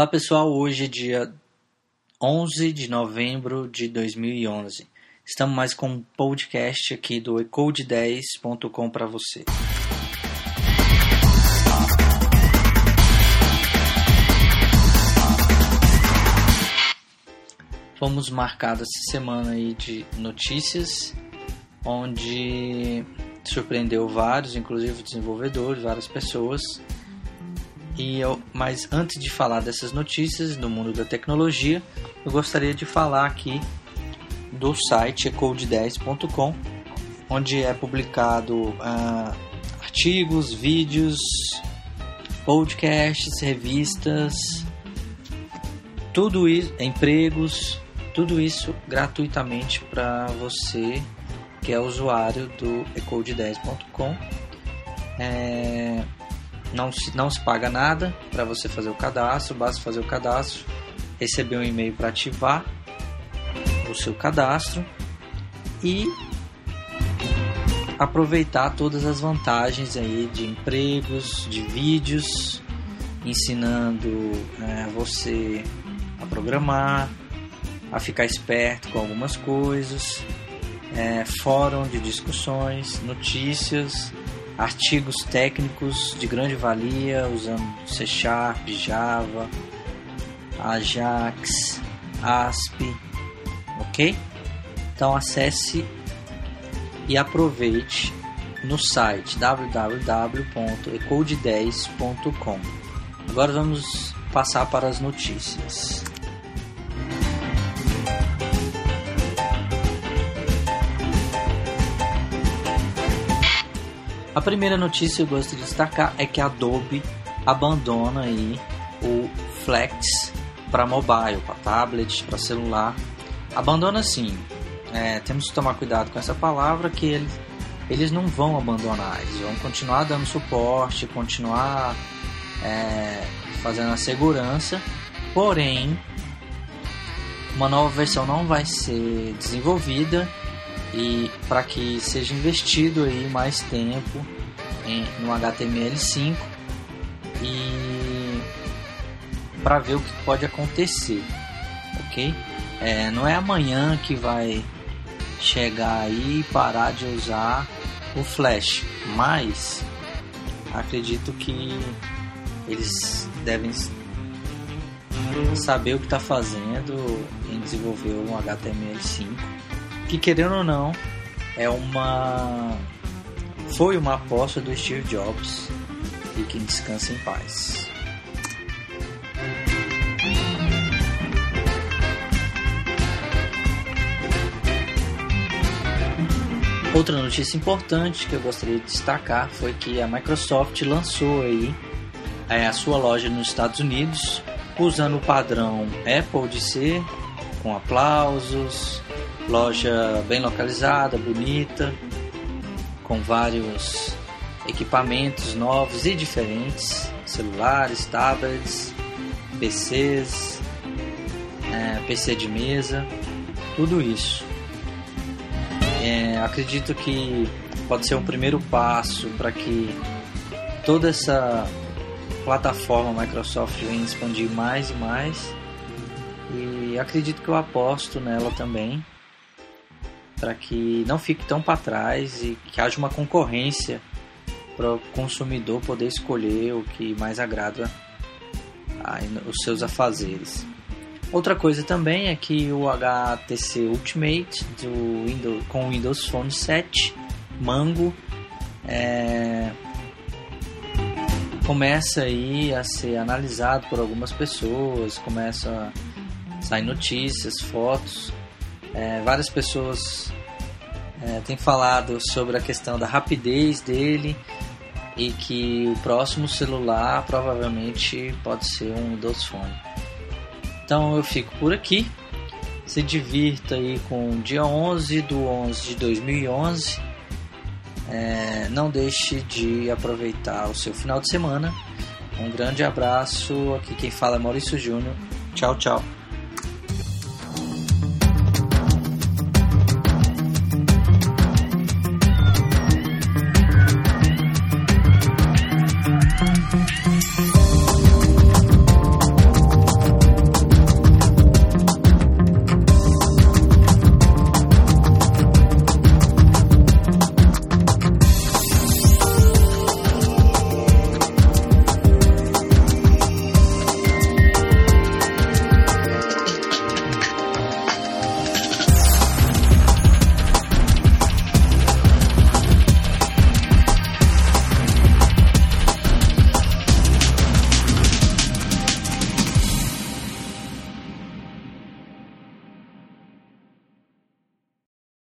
Olá pessoal, hoje é dia 11 de novembro de 2011. Estamos mais com um podcast aqui do ecode10.com para você. Fomos marcados essa semana aí de notícias, onde surpreendeu vários, inclusive desenvolvedores, várias pessoas e eu, mas antes de falar dessas notícias do mundo da tecnologia, eu gostaria de falar aqui do site ecode10.com, onde é publicado uh, artigos, vídeos, podcasts, revistas, tudo isso, empregos, tudo isso gratuitamente para você que é usuário do ecode10.com. É, não se, não se paga nada. Para você fazer o cadastro, basta fazer o cadastro, receber um e-mail para ativar o seu cadastro e aproveitar todas as vantagens aí de empregos, de vídeos, ensinando é, você a programar, a ficar esperto com algumas coisas, é, fórum de discussões, notícias artigos técnicos de grande valia usando C Sharp, Java, Ajax, ASP, ok? Então acesse e aproveite no site www.ecode10.com. Agora vamos passar para as notícias. A primeira notícia que eu gosto de destacar é que a Adobe abandona aí o Flex para mobile, para tablet, para celular. Abandona sim. É, temos que tomar cuidado com essa palavra que eles, eles não vão abandonar, eles vão continuar dando suporte, continuar é, fazendo a segurança, porém uma nova versão não vai ser desenvolvida e para que seja investido aí mais tempo em, no HTML5 e para ver o que pode acontecer, ok? É, não é amanhã que vai chegar aí e parar de usar o Flash, mas acredito que eles devem saber o que está fazendo em desenvolver um HTML5 que querendo ou não é uma foi uma aposta do Steve Jobs e que descansa em paz. Outra notícia importante que eu gostaria de destacar foi que a Microsoft lançou aí é, a sua loja nos Estados Unidos usando o padrão Apple de ser com aplausos, Loja bem localizada, bonita, com vários equipamentos novos e diferentes, celulares, tablets, PCs, é, PC de mesa, tudo isso. É, acredito que pode ser um primeiro passo para que toda essa plataforma Microsoft venha expandir mais e mais. E acredito que eu aposto nela também para que não fique tão para trás e que haja uma concorrência para o consumidor poder escolher o que mais agrada os seus afazeres. Outra coisa também é que o HTC Ultimate do Windows, com o Windows Phone 7 Mango é, começa aí a ser analisado por algumas pessoas, começa a sair notícias, fotos é, várias pessoas é, têm falado sobre a questão da rapidez dele e que o próximo celular provavelmente pode ser um Windows Phone. Então eu fico por aqui. Se divirta aí com o dia 11 do 11 de 2011. É, não deixe de aproveitar o seu final de semana. Um grande abraço. Aqui quem fala é Maurício Júnior. Tchau, tchau.